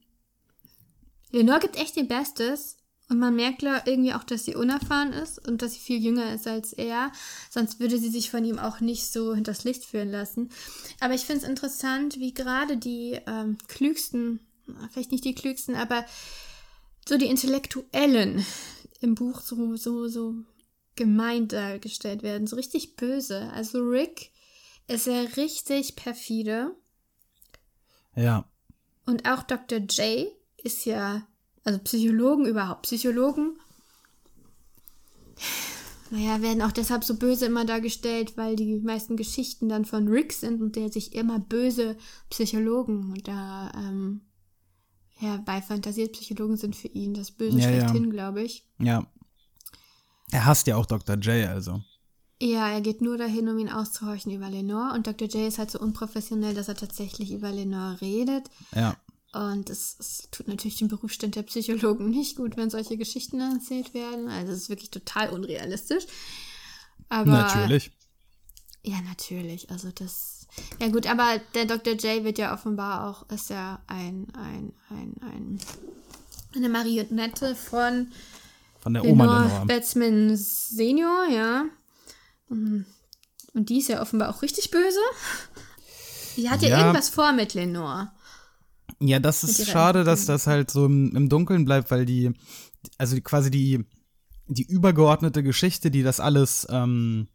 Lenore gibt echt ihr Bestes. Und man merkt irgendwie auch, dass sie unerfahren ist und dass sie viel jünger ist als er. Sonst würde sie sich von ihm auch nicht so hinters Licht führen lassen. Aber ich finde es interessant, wie gerade die ähm, klügsten, vielleicht nicht die klügsten, aber so die Intellektuellen im Buch so, so, so gemein dargestellt werden. So richtig böse. Also Rick ist ja richtig perfide. Ja. Und auch Dr. J ist ja, also Psychologen überhaupt, Psychologen, naja, werden auch deshalb so böse immer dargestellt, weil die meisten Geschichten dann von Rick sind und der sich immer böse Psychologen und da, ähm, ja, bei fantasiert Psychologen sind für ihn das Böse Ja, ja. schlechthin, glaube ich. Ja. Er hasst ja auch Dr. J, also. Ja, er geht nur dahin, um ihn auszuhorchen über Lenore. Und Dr. J ist halt so unprofessionell, dass er tatsächlich über Lenore redet. Ja. Und es, es tut natürlich dem Berufsstand der Psychologen nicht gut, wenn solche Geschichten erzählt werden. Also es ist wirklich total unrealistisch. Aber Natürlich. ja, natürlich. Also das. Ja gut, aber der Dr. J wird ja offenbar auch, ist ja ein, ein, ein, ein eine Marionette von Von der Oma Lenore Lenore. Batsman Senior, ja. Mhm. Und die ist ja offenbar auch richtig böse. Die hat ja, Ja. irgendwas vor mit Lenore. Ja, das ist schade, dass das halt so im, im Dunkeln bleibt, weil die, also quasi die, die übergeordnete Geschichte, die das alles, ähm,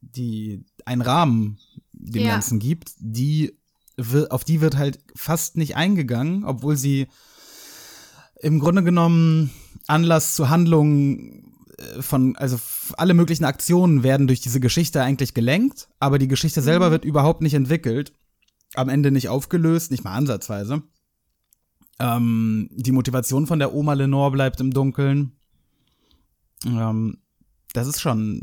die einen Rahmen dem Ja. Ganzen gibt, die wird, auf die wird halt fast nicht eingegangen, obwohl sie im Grunde genommen Anlass zu Handlungen äh, von, also alle möglichen Aktionen werden durch diese Geschichte eigentlich gelenkt, aber die Geschichte selber wird überhaupt nicht entwickelt, am Ende nicht aufgelöst, nicht mal ansatzweise. Ähm, die Motivation von der Oma Lenore bleibt im Dunkeln. Ähm, das ist schon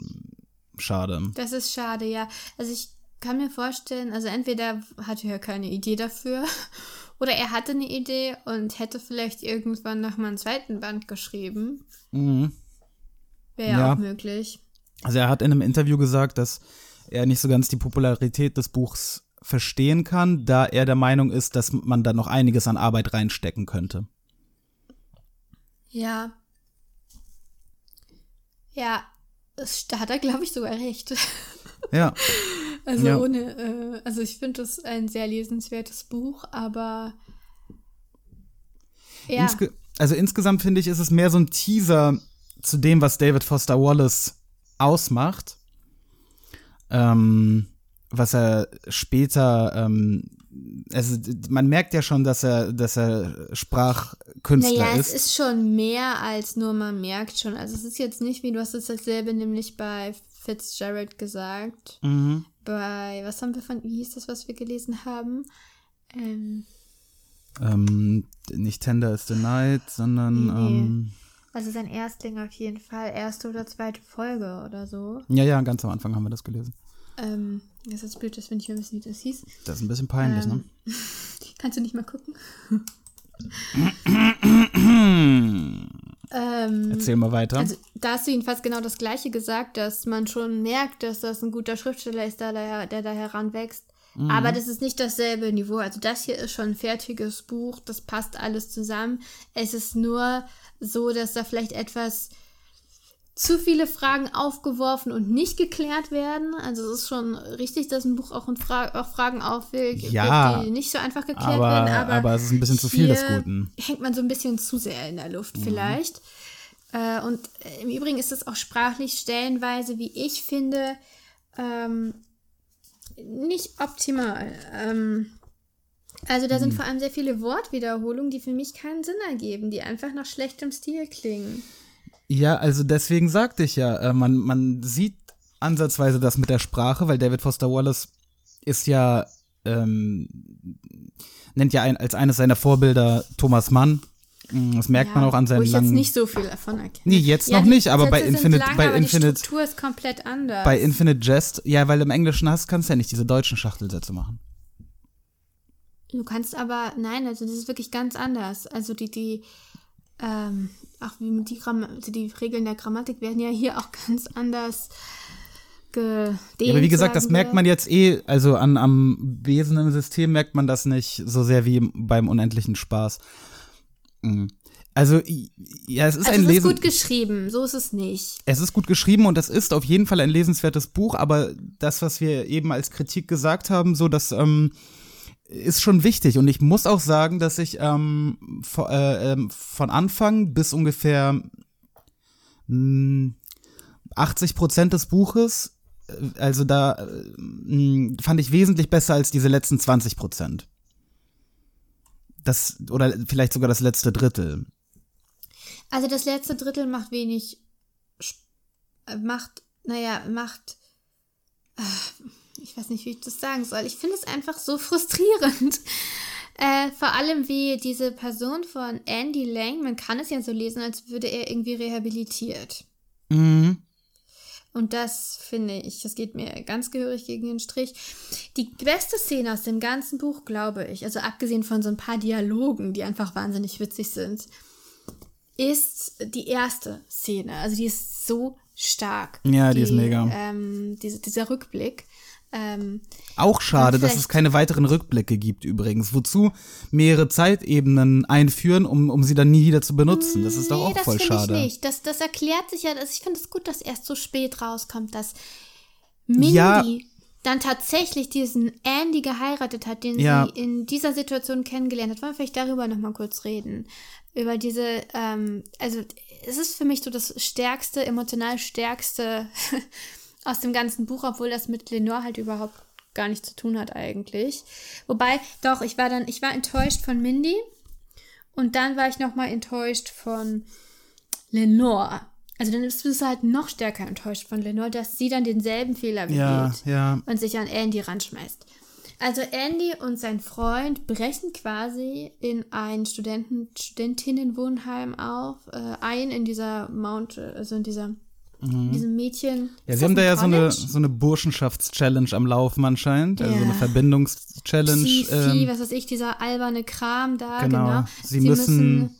schade. Das ist schade, ja. Also ich kann mir vorstellen, also entweder hatte er keine Idee dafür oder er hatte eine Idee und hätte vielleicht irgendwann noch mal einen zweiten Band geschrieben. Mhm. Wäre ja auch möglich. Also er hat in einem Interview gesagt, dass er nicht so ganz die Popularität des Buchs verstehen kann, da er der Meinung ist, dass man da noch einiges an Arbeit reinstecken könnte. Ja. Ja, da hat er, glaube ich, sogar recht. Ja, Also Ja. ohne, äh, also ich finde das ein sehr lesenswertes Buch, aber ja, Insge also insgesamt finde ich, ist es mehr so ein Teaser zu dem, was David Foster Wallace ausmacht. Ähm, was er später, ähm, also man merkt ja schon, dass er, dass er Sprachkünstler naja, ist. es ist schon mehr als nur man merkt schon. Also es ist jetzt nicht wie du hast es dasselbe nämlich bei Fitzgerald gesagt. Mhm. Bei, was haben wir von, wie hieß das, was wir gelesen haben? Ähm, Ähm, nicht Tender is the Night, sondern Nee. ähm, also sein Erstling auf jeden Fall, erste oder zweite Folge oder so. ja, ja, ganz am Anfang haben wir das gelesen. Ähm, das ist blöd, dass wir nicht mehr wissen, wie das hieß. Das ist ein bisschen peinlich, Ähm, Kannst du nicht mal gucken? ähm, Erzähl mal weiter. Also, da hast du jedenfalls genau das Gleiche gesagt, dass man schon merkt, dass das ein guter Schriftsteller ist, der da, der da heranwächst. Mhm. Aber das ist nicht dasselbe Niveau. Also, das hier ist schon ein fertiges Buch, das passt alles zusammen. Es ist nur so, dass da vielleicht etwas zu viele Fragen aufgeworfen und nicht geklärt werden. Also, es ist schon richtig, dass ein Buch auch, Fra auch Fragen aufwirft, Ja, die nicht so einfach geklärt aber, werden. Aber, aber es ist ein bisschen zu viel des Guten. hängt man so ein bisschen zu sehr in der Luft Mhm. vielleicht. Äh, und äh, im Übrigen ist es auch sprachlich stellenweise, wie ich finde, ähm, nicht optimal. Ähm, also da sind Mhm. vor allem sehr viele Wortwiederholungen, die für mich keinen Sinn ergeben, die einfach nach schlechtem Stil klingen. Ja, also deswegen sagte ich ja, äh, man, man sieht ansatzweise das mit der Sprache, weil David Foster Wallace ist ja, ähm, nennt ja ein, als eines seiner Vorbilder Thomas Mann Mm, Das merkt man auch an Wo seinen ich langen. jetzt nicht so viel davon erkenne. Nee, jetzt noch die nicht, aber bei Infinite- lang, bei aber Infinite- Die Struktur ist komplett anders. bei Infinite Jest, ja, weil im Englischen hast, kannst du ja nicht diese deutschen Schachtelsätze machen. Du kannst aber, nein, also das ist wirklich ganz anders. Also die, die, ähm, auch wie die, Gramm also die Regeln der Grammatik werden ja hier auch ganz anders gedehnt. Ja, aber wie gesagt, das sagen merkt wir. man jetzt eh, also an, am Wesen im System merkt man das nicht so sehr wie beim unendlichen Spaß. Mm. Also, ja, es ist Also ein es ist Lesen. gut geschrieben, so ist es nicht. Es ist gut geschrieben und es ist auf jeden Fall ein lesenswertes Buch, aber das, was wir eben als Kritik gesagt haben, so das ähm, ist schon wichtig. Und ich muss auch sagen, dass ich ähm, von, äh, ähm, von Anfang bis ungefähr mh, 80 Prozent des Buches, äh, also da äh, mh, fand ich wesentlich besser als diese letzten 20 Prozent. Das, oder vielleicht sogar das letzte Drittel. Also das letzte Drittel macht wenig, äh, macht, naja, macht, äh, ich weiß nicht, wie ich das sagen soll. Ich finde es einfach so frustrierend. Äh, vor allem wie diese Person von Andy Lang, man kann es ja so lesen, als würde er irgendwie rehabilitiert. Mhm. Und das finde ich, das geht mir ganz gehörig gegen den Strich. Die beste Szene aus dem ganzen Buch, glaube ich, also abgesehen von so ein paar Dialogen, die einfach wahnsinnig witzig sind, ist die erste Szene. Also die ist so stark. Ja, die ist mega. Ähm, diese, dieser Rückblick. Ähm, Auch schade, dass es keine weiteren Rückblicke gibt übrigens. Wozu mehrere Zeitebenen einführen, um, um sie dann nie wieder zu benutzen. Das ist doch nee, auch das voll finde schade. ich nicht. Das, das erklärt sich ja, das, ich finde es gut, dass erst so spät rauskommt, dass Mindy Ja. dann tatsächlich diesen Andy geheiratet hat, den Ja. sie in dieser Situation kennengelernt hat. Wollen wir vielleicht darüber nochmal kurz reden? Über diese, ähm, also es ist für mich so das stärkste, emotional stärkste aus dem ganzen Buch, obwohl das mit Lenore halt überhaupt gar nichts zu tun hat eigentlich. Wobei, doch, ich war dann, ich war enttäuscht von Mindy und dann war ich nochmal enttäuscht von Lenore. Also dann bist du halt noch stärker enttäuscht von Lenore, dass sie dann denselben Fehler begeht Ja, ja. und sich an Andy ranschmeißt. Also Andy und sein Freund brechen quasi in ein Studenten Studentinnenwohnheim auf, äh, ein in dieser Mount, also in dieser diesem Mädchen. Mhm. Ja, sie haben da ja so eine, so eine Burschenschafts-Challenge am Laufen anscheinend. Also so eine Ja. Verbindungs-Challenge. Ähm, was weiß ich, dieser alberne Kram da, Genau. genau. Sie müssen-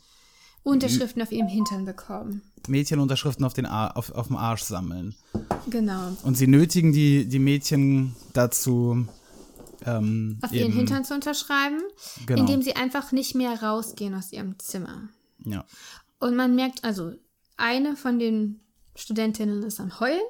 Unterschriften auf ihrem Hintern bekommen. Mädchenunterschriften auf, den Ar auf, auf dem Arsch sammeln. Genau. Und sie nötigen die, die Mädchen dazu, ähm, Auf ihren Hintern zu unterschreiben, Genau. indem sie einfach nicht mehr rausgehen aus ihrem Zimmer. Ja. Und man merkt, also eine von den Studentinnen ist am Heulen.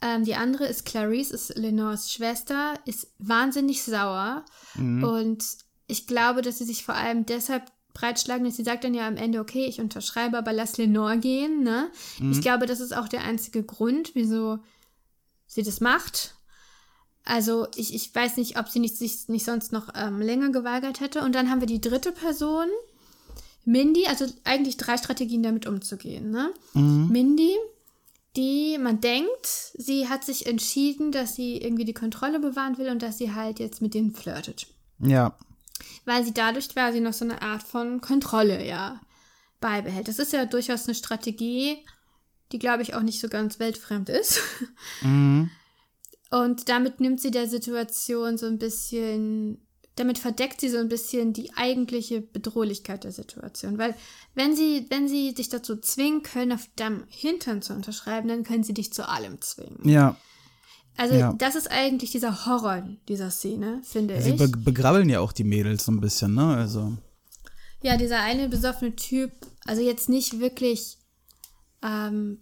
Ähm, die andere ist Clarice, ist Lenores Schwester, ist wahnsinnig sauer. Mhm. Und ich glaube, dass sie sich vor allem deshalb breitschlagen, dass sie sagt dann ja am Ende, okay, ich unterschreibe, aber lass Lenore gehen. Ne? Mhm. Ich glaube, das ist auch der einzige Grund, wieso sie das macht. Also ich, ich weiß nicht, ob sie nicht, sich nicht sonst noch ähm, länger geweigert hätte. Und dann haben wir die dritte Person, Mindy, also eigentlich drei Strategien damit umzugehen. Ne? Mindy, die man denkt, sie hat sich entschieden, dass sie irgendwie die Kontrolle bewahren will und dass sie halt jetzt mit denen flirtet. Ja. Weil sie dadurch quasi noch so eine Art von Kontrolle ja beibehält. Das ist ja durchaus eine Strategie, die glaube ich auch nicht so ganz weltfremd ist. Mhm. Und damit nimmt sie der Situation so ein bisschen, damit verdeckt sie so ein bisschen die eigentliche Bedrohlichkeit der Situation. Weil wenn sie, wenn sie dich dazu zwingen können, auf deinem Hintern zu unterschreiben, dann können sie dich zu allem zwingen. Ja. Also Ja. das ist eigentlich dieser Horror dieser Szene, finde Sie ich. be begrabbeln ja auch die Mädels so ein bisschen, ne? Also. Ja, dieser eine besoffene Typ, also jetzt nicht wirklich ähm,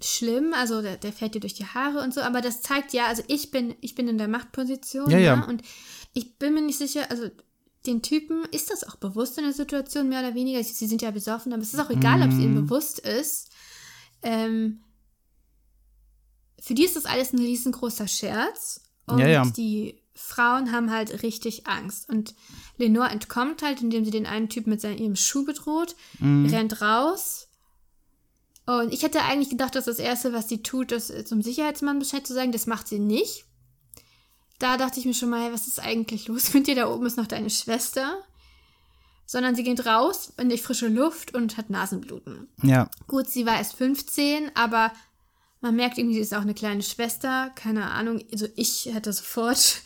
schlimm, also der, der fällt dir durch die Haare und so, aber das zeigt ja, also ich bin, ich bin in der Machtposition, Ja, ja. ne? und ich bin mir nicht sicher, also den Typen ist das auch bewusst in der Situation, mehr oder weniger. Sie sind ja besoffen, aber es ist auch egal, ob es ihnen Mhm. bewusst ist. Ähm, für die ist das alles ein riesengroßer Scherz. Und Ja, ja. die Frauen haben halt richtig Angst. Und Lenore entkommt halt, indem sie den einen Typ mit seinem ihrem Schuh bedroht, Mhm. rennt raus. Und ich hätte eigentlich gedacht, dass das Erste, was sie tut, ist, zum Sicherheitsmann Bescheid zu sagen. Das macht sie nicht. Da dachte ich mir schon mal, hey, was ist eigentlich los mit dir? Da oben ist noch deine Schwester. sondern sie geht raus in die frische Luft und hat Nasenbluten. Ja, Gut, sie war erst 15, aber man merkt irgendwie, sie ist auch eine kleine Schwester. Keine Ahnung, also ich hätte sofort.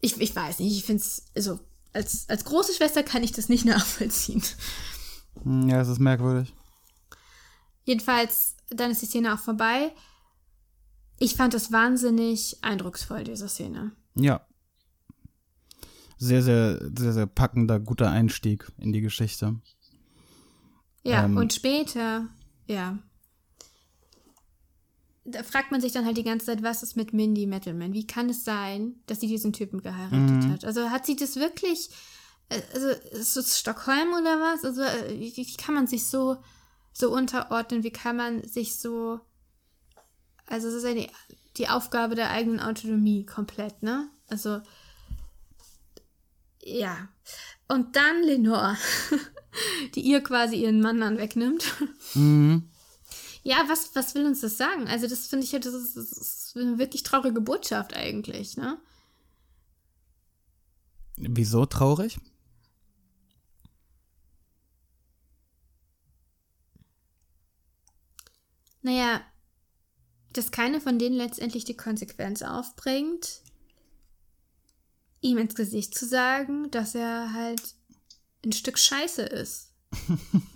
Ich, ich weiß nicht, ich finde es, also als, als große Schwester kann ich das nicht nachvollziehen. Hm, ja, es ist merkwürdig. Jedenfalls, dann ist die Szene auch vorbei. Ich fand das wahnsinnig eindrucksvoll, diese Szene. Ja. Sehr, sehr, sehr, sehr packender, guter Einstieg in die Geschichte. Ja, Ähm. und später, ja. Da fragt man sich dann halt die ganze Zeit, was ist mit Mindy Metalman? Wie kann es sein, dass sie diesen Typen geheiratet hat? Also hat sie das wirklich, äh, also ist es Stockholm oder was? Also äh, wie, wie kann man sich so, so unterordnen? Wie kann man sich so, also es ist ja die, die Aufgabe der eigenen Autonomie komplett, ne? Also, ja. Und dann Lenore, die ihr quasi ihren Mann dann wegnimmt. Ja, was, was will uns das sagen? Also, das finde ich ja, das ist, das ist eine wirklich traurige Botschaft eigentlich, ne? Wieso traurig? Naja, dass keine von denen letztendlich die Konsequenz aufbringt, ihm ins Gesicht zu sagen, dass er halt ein Stück Scheiße ist.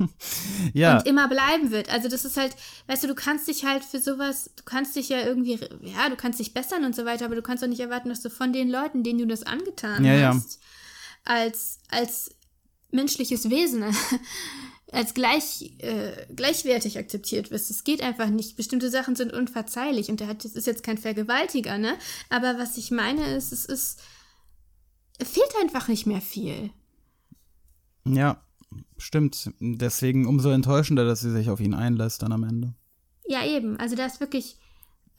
Ja, und immer bleiben wird. Also das ist halt, weißt du, du kannst dich halt für sowas, du kannst dich ja irgendwie, ja, du kannst dich bessern und so weiter, aber du kannst doch nicht erwarten, dass du von den Leuten, denen du das angetan Ja, ja. hast, als als menschliches Wesen, als gleich äh, gleichwertig akzeptiert wirst. Es geht einfach nicht. Bestimmte Sachen sind unverzeihlich und der hat, das ist jetzt kein Vergewaltiger, ne? Aber was ich meine ist, es ist, fehlt einfach nicht mehr viel. ja, stimmt. Deswegen umso enttäuschender, dass sie sich auf ihn einlässt dann am Ende. Ja, eben. Also da ist wirklich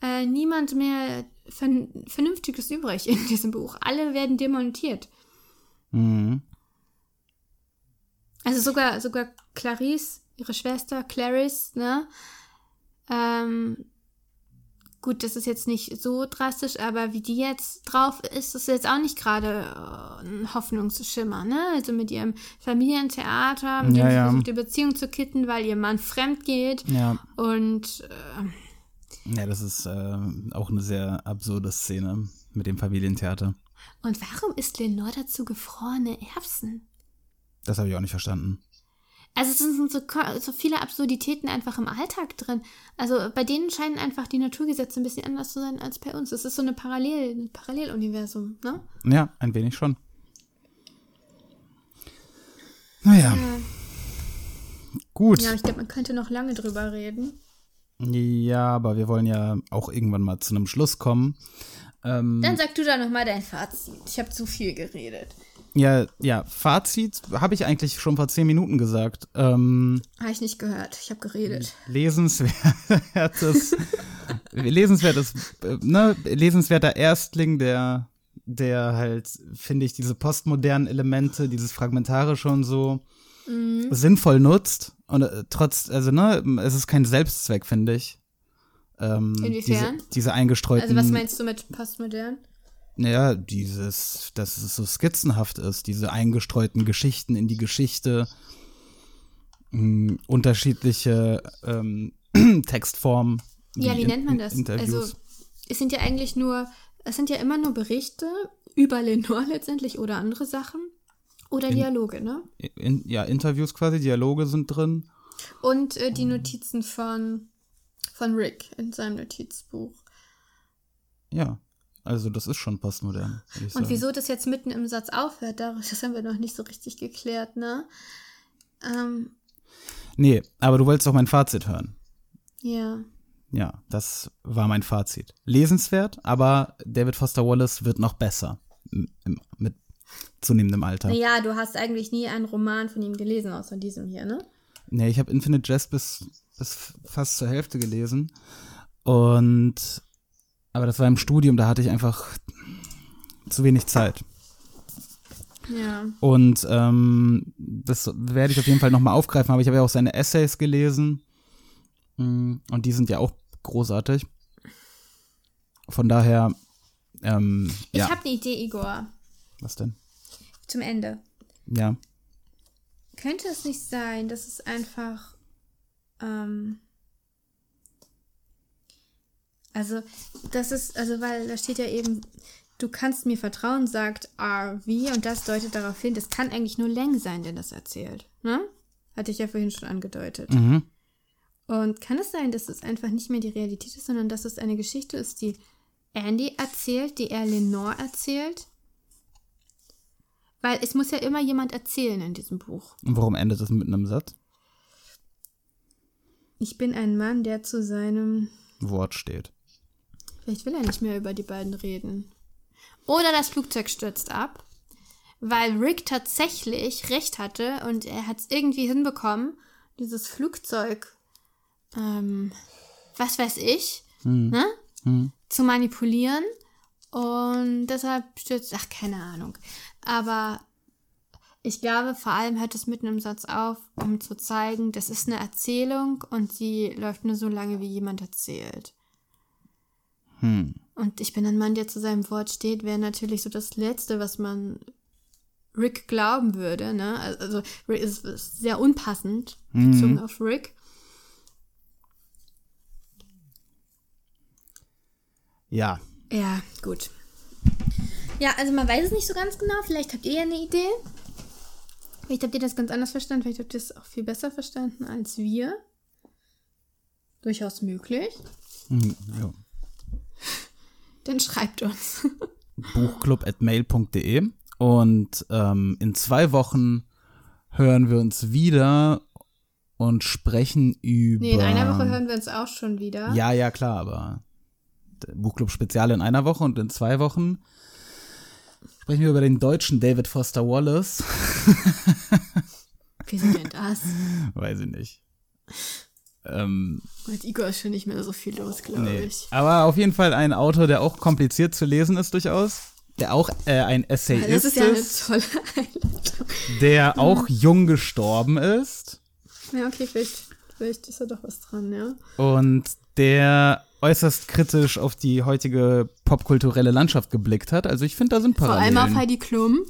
äh, niemand mehr Vern Vernünftiges übrig in diesem Buch. Alle werden demontiert. Mhm. Also sogar, sogar Clarice, ihre Schwester, Clarice, ne? Ähm, gut, das ist jetzt nicht so drastisch, aber wie die jetzt drauf ist, ist jetzt auch nicht gerade äh, ein Hoffnungsschimmer, ne? Also mit ihrem Familientheater, mit Ja, dem sie ja. versucht, die Beziehung zu kitten, weil ihr Mann fremd geht. Ja. Und äh, Ja, das ist äh, auch eine sehr absurde Szene mit dem Familientheater. Und warum isst Lenore dazu gefrorene Erbsen? Das habe ich auch nicht verstanden. Also es sind so, so viele Absurditäten einfach im Alltag drin. Also bei denen scheinen einfach die Naturgesetze ein bisschen anders zu sein als bei uns. Es ist so eine Parallel, ein Paralleluniversum, ne? Ja, ein wenig schon. Naja. Gut. Ja, ich glaube, man könnte noch lange drüber reden. Ja, aber wir wollen ja auch irgendwann mal zu einem Schluss kommen. Ähm, Dann sag du da nochmal dein Fazit. Ich habe zu viel geredet. ja, ja, Fazit habe ich eigentlich schon vor zehn Minuten gesagt. Ähm, Habe ich nicht gehört. Ich habe geredet. lesenswertes, lesenswertes, äh, ne, lesenswerter Erstling, der, der halt, finde ich, diese postmodernen Elemente, dieses Fragmentarische und so sinnvoll nutzt. Und äh, trotz, also, ne, es ist kein Selbstzweck, finde ich. Ähm, Inwiefern? Diese, diese eingestreuten. Also was meinst du mit postmodern? Naja, dieses, dass es so skizzenhaft ist, diese eingestreuten Geschichten in die Geschichte, mh, unterschiedliche ähm, Textformen. Ja, wie in- nennt man in- das? Interviews. Also, es sind ja eigentlich nur, es sind ja immer nur Berichte über Lenore letztendlich oder andere Sachen. Oder Dialoge, ne? in, ja, Interviews quasi, Dialoge sind drin. Und äh, die Notizen von, von Rick in seinem Notizbuch. Ja, also das ist schon postmodern. Und sagen. wieso das jetzt mitten im Satz aufhört, das haben wir noch nicht so richtig geklärt, ne? Ähm, Nee, aber du wolltest auch mein Fazit hören. ja. Ja, das war mein Fazit. Lesenswert, aber David Foster Wallace wird noch besser im, im, mit zunehmendem Alter. Naja, du hast eigentlich nie einen Roman von ihm gelesen, außer diesem hier, ne? Nee, ich habe Infinite Jest bis, bis fast zur Hälfte gelesen. Und aber das war im Studium, da hatte ich einfach zu wenig Zeit. Ja. Und ähm, das werde ich auf jeden Fall nochmal aufgreifen, aber ich habe ja auch seine Essays gelesen. Mm, Und die sind ja auch großartig. Von daher, ähm, Ich ja. habe eine Idee, Igor, Was denn? zum Ende. Ja. Könnte es nicht sein, dass es einfach. Ähm, also, das ist, also, weil da steht ja eben, du kannst mir vertrauen, sagt RV, und das deutet darauf hin, das kann eigentlich nur Leng sein, der das erzählt. Ne? Hatte ich ja vorhin schon angedeutet. Mhm. Und kann es sein, dass es einfach nicht mehr die Realität ist, sondern dass es eine Geschichte ist, die Andy erzählt, die er Lenore erzählt? Weil es muss ja immer jemand erzählen in diesem Buch. Und warum endet das mit einem Satz? Ich bin ein Mann, der zu seinem. Wort steht. Vielleicht will er nicht mehr über die beiden reden. Oder das Flugzeug stürzt ab, weil Rick tatsächlich recht hatte und er hat es irgendwie hinbekommen, dieses Flugzeug, ähm, was weiß ich, ne? zu manipulieren. Und deshalb stürzt, ach, keine Ahnung. Aber ich glaube, vor allem hört es mitten im Satz auf, um zu zeigen, das ist eine Erzählung und sie läuft nur so lange, wie jemand erzählt. Und ich bin ein Mann, der zu seinem Wort steht, wäre natürlich so das Letzte, was man Rick glauben würde. Ne? Also Rick ist, ist sehr unpassend bezogen auf Rick. Ja. Ja, gut. Ja, also man weiß es nicht so ganz genau. Vielleicht habt ihr ja eine Idee. Vielleicht habt ihr das ganz anders verstanden. Vielleicht habt ihr es auch viel besser verstanden als wir. Durchaus möglich. Hm, ja. Dann schreibt uns. buchclub.mail.de und ähm, in zwei Wochen hören wir uns wieder und sprechen über. Nee, in einer Woche hören wir uns auch schon wieder. Ja, ja, klar, aber Buchclub Spezial in einer Woche und in zwei Wochen sprechen wir über den deutschen David Foster Wallace. Wieso denn das? Weiß ich nicht. Ähm, Mit Igor ist schon nicht mehr so viel los, glaube nee. ich. Aber auf jeden Fall ein Autor, der auch kompliziert zu lesen ist durchaus. Der auch äh, ein Essayist Das ist ja eine ist, tolle Einleitung. der auch jung gestorben ist. Ja, okay, vielleicht, vielleicht ist da doch was dran, ja. und der äußerst kritisch auf die heutige popkulturelle Landschaft geblickt hat. Also ich finde, da sind Vor Parallelen. allem auf Heidi Klum.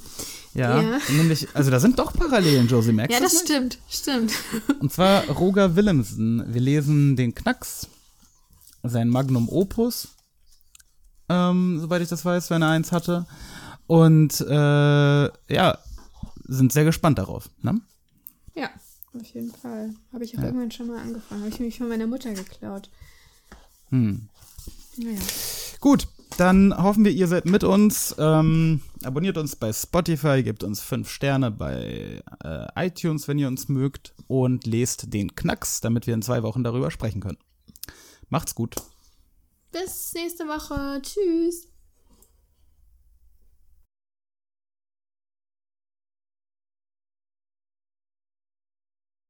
ja, ja. nämlich, also da sind doch Parallelen, Josie, merkst Ja, das nicht? stimmt, stimmt. Und zwar Roger Willemsen. Wir lesen den Knacks, sein Magnum Opus, ähm, soweit ich das weiß, wenn er eins hatte. Und äh, ja, sind sehr gespannt darauf. Ne? Ja, auf jeden Fall. Habe ich auch irgendwann schon mal angefangen. Habe ich nämlich von meiner Mutter geklaut. Hm. Naja. Gut, dann hoffen wir, ihr seid mit uns. Ähm, abonniert uns bei Spotify, gebt uns fünf Sterne bei äh, iTunes, wenn ihr uns mögt. Und lest den Knacks, damit wir in zwei Wochen darüber sprechen können. Macht's gut. Bis nächste Woche. Tschüss.